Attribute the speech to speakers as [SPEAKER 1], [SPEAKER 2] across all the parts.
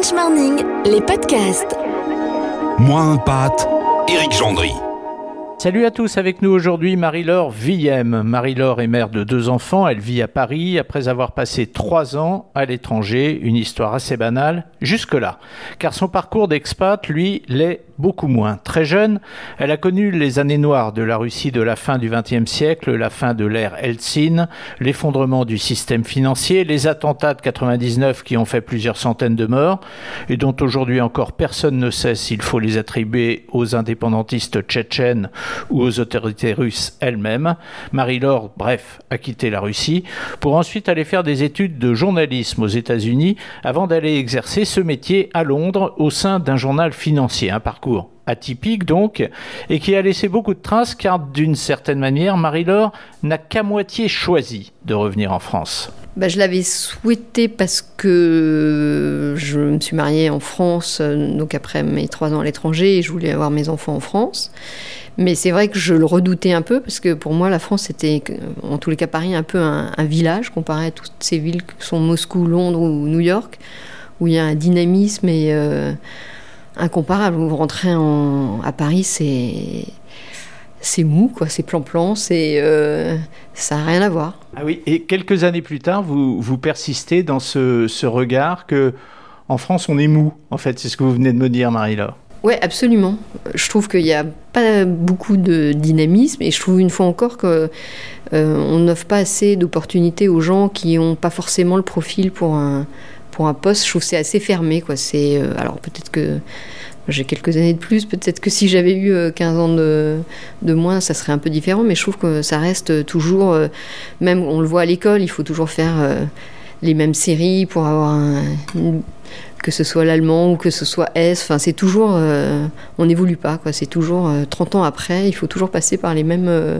[SPEAKER 1] French Morning, les podcasts.
[SPEAKER 2] Moins un pâte, Éric Gendry.
[SPEAKER 3] Salut à tous, avec nous aujourd'hui Marie-Laure Villem. Marie-Laure est mère de deux enfants, elle vit à Paris après avoir passé trois ans à l'étranger, une histoire assez banale jusque-là. Car son parcours d'expat, lui, l'est beaucoup moins. Très jeune, elle a connu les années noires de la Russie de la fin du XXe siècle, la fin de l'ère Eltsine, l'effondrement du système financier, les attentats de 99 qui ont fait plusieurs centaines de morts et dont aujourd'hui encore personne ne sait s'il faut les attribuer aux indépendantistes tchétchènes ou aux autorités russes elles-mêmes. Marie-Laure, bref, a quitté la Russie pour ensuite aller faire des études de journalisme aux États-Unis avant d'aller exercer ce métier à Londres au sein d'un journal financier, un parcours atypique donc, et qui a laissé beaucoup de traces car d'une certaine manière, Marie-Laure n'a qu'à moitié choisi de revenir en France.
[SPEAKER 4] Bah, je l'avais souhaité parce que je me suis mariée en France, donc après mes trois ans à l'étranger, et je voulais avoir mes enfants en France. Mais c'est vrai que je le redoutais un peu parce que pour moi, la France était, en tous les cas, Paris, un peu un, village comparé à toutes ces villes que sont Moscou, Londres ou New York, où il y a un dynamisme et euh, incomparable. Vous rentrez en, à Paris, c'est c'est mou, quoi, c'est plan-plan, c'est euh, ça n'a rien à voir.
[SPEAKER 3] Ah oui, et quelques années plus tard, vous, vous persistez dans ce, ce regard que en France, on est mou, en fait, c'est ce que vous venez de me dire, Marie-Laure.
[SPEAKER 4] Oui, absolument. Je trouve qu'il n'y a pas beaucoup de dynamisme et je trouve une fois encore qu'on euh, n'offre pas assez d'opportunités aux gens qui n'ont pas forcément le profil pour un, pour un poste. Je trouve que c'est assez fermé. Quoi. Euh, alors peut-être que j'ai quelques années de plus, peut-être que si j'avais eu 15 euh, ans de, de, moins, ça serait un peu différent, mais je trouve que ça reste toujours, même on le voit à l'école, il faut toujours faire les mêmes séries pour avoir un, que ce soit l'allemand ou que ce soit S. Enfin, c'est toujours, euh, on n'évolue pas, quoi. C'est toujours 30 euh, ans après, il faut toujours passer par les mêmes, euh,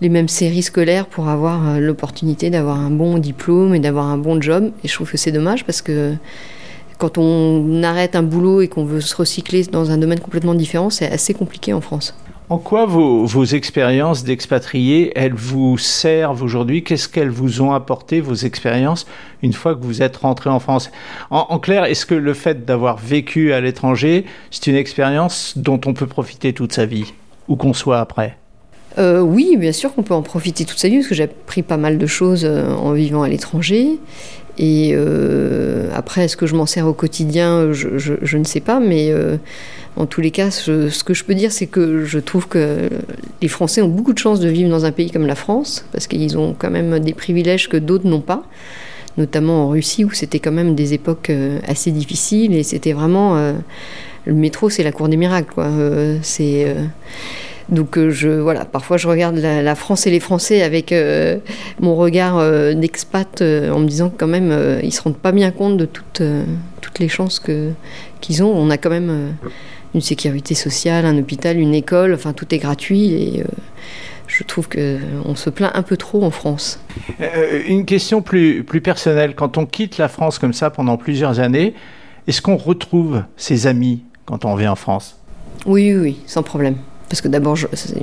[SPEAKER 4] les mêmes séries scolaires pour avoir l'opportunité d'avoir un bon diplôme et d'avoir un bon job. Et je trouve que c'est dommage parce que quand on arrête un boulot et qu'on veut se recycler dans un domaine complètement différent, c'est assez compliqué en France.
[SPEAKER 3] En quoi vos, vos expériences d'expatriés, elles vous servent aujourd'hui? Qu'est-ce qu'elles vous ont apporté, vos expériences, une fois que vous êtes rentré en France? En, clair, est-ce que le fait d'avoir vécu à l'étranger, c'est une expérience dont on peut profiter toute sa vie, où qu'on soit après?
[SPEAKER 4] Euh, oui, bien sûr qu'on peut en profiter toute sa vie, parce que j'ai appris pas mal de choses euh, en vivant à l'étranger. Et euh, après, est-ce que je m'en sers au quotidien? Je, ne sais pas, mais euh, en tous les cas, ce que je peux dire, c'est que je trouve que les Français ont beaucoup de chance de vivre dans un pays comme la France, parce qu'ils ont quand même des privilèges que d'autres n'ont pas, notamment en Russie, où c'était quand même des époques euh, assez difficiles, et c'était vraiment... le métro, c'est la cour des miracles, quoi. c'est donc euh, je voilà, parfois je regarde la, France et les Français avec euh, mon regard euh, d'expat en me disant que quand même ils se rendent pas bien compte de toutes toutes les chances que qu'ils ont. On a quand même une sécurité sociale, un hôpital, une école, enfin tout est gratuit et je trouve qu'on se plaint un peu trop en France.
[SPEAKER 3] une question plus, plus personnelle. Quand on quitte la France comme ça pendant plusieurs années, est-ce qu'on retrouve ses amis quand on revient en France?
[SPEAKER 4] Oui, oui, oui, sans problème parce que d'abord,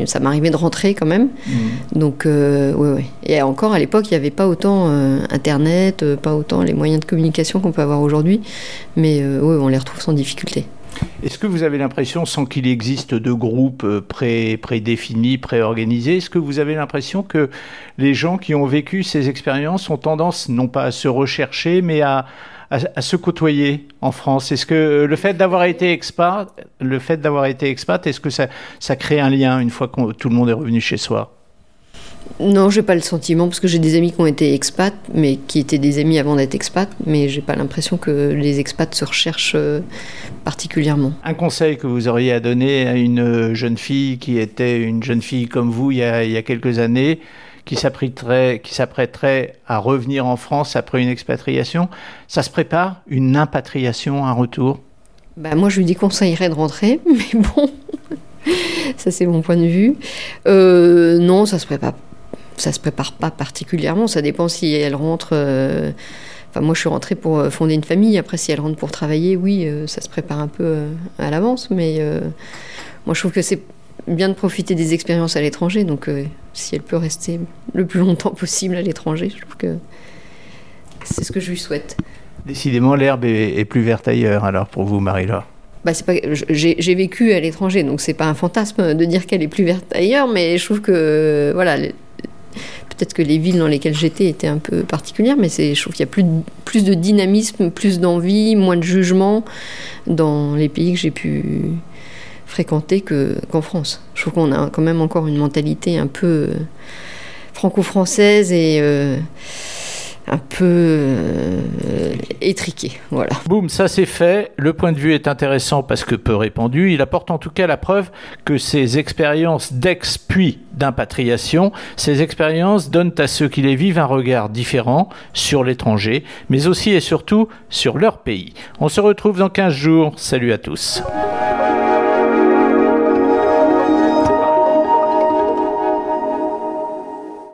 [SPEAKER 4] ça m'arrivait de rentrer quand même. Mmh. Donc, euh, oui, oui. Et encore, à l'époque, il n'y avait pas autant euh, Internet, euh, pas autant les moyens de communication qu'on peut avoir aujourd'hui. Mais oui, on les retrouve sans difficulté.
[SPEAKER 3] Est-ce que vous avez l'impression, sans qu'il existe de groupes pré, prédéfinis, préorganisés, est-ce que vous avez l'impression que les gens qui ont vécu ces expériences ont tendance non pas à se rechercher, mais à, à, se côtoyer en France? Est-ce que le fait d'avoir été expat, le fait d'avoir été expat, est-ce que ça, ça crée un lien une fois que tout le monde est revenu chez soi?
[SPEAKER 4] Non, j'ai pas le sentiment parce que j'ai des amis qui ont été expats, mais qui étaient des amis avant d'être expats, mais j'ai pas l'impression que les expats se recherchent euh, particulièrement.
[SPEAKER 3] Un conseil que vous auriez à donner à une jeune fille qui était une jeune fille comme vous il y a, il y a quelques années, qui s'apprêterait à revenir en France après une expatriation. Ça se prépare Une impatriation, un retour?
[SPEAKER 4] Bah, Moi, je lui déconseillerais de rentrer, mais bon, ça c'est mon point de vue. Euh, non, ça se prépare. Ça se prépare pas particulièrement. Ça dépend si elle rentre. Euh, enfin, moi, je suis rentrée pour euh, fonder une famille. Après, si elle rentre pour travailler, oui, ça se prépare un peu à l'avance. Mais moi, je trouve que c'est bien de profiter des expériences à l'étranger. Donc, euh, si elle peut rester le plus longtemps possible à l'étranger, je trouve que c'est ce que je lui souhaite.
[SPEAKER 3] Décidément, l'herbe est, plus verte ailleurs, alors, pour vous, Marie-Laure
[SPEAKER 4] bah, pas, j'ai, vécu à l'étranger, donc c'est pas un fantasme de dire qu'elle est plus verte ailleurs, mais je trouve que voilà, peut-être que les villes dans lesquelles j'étais étaient un peu particulières, mais je trouve qu'il y a plus de, plus de dynamisme, plus d'envie, moins de jugement dans les pays que j'ai pu fréquenter qu'en France. Je trouve qu'on a quand même encore une mentalité un peu euh, franco-française et euh, un peu euh, étriqué. Voilà.
[SPEAKER 3] Boum, ça c'est fait. Le point de vue est intéressant parce que peu répandu. Il apporte en tout cas la preuve que ces expériences d'ex puis d'impatriation, ces expériences donnent à ceux qui les vivent un regard différent sur l'étranger, mais aussi et surtout sur leur pays. On se retrouve dans 15 jours. Salut à tous.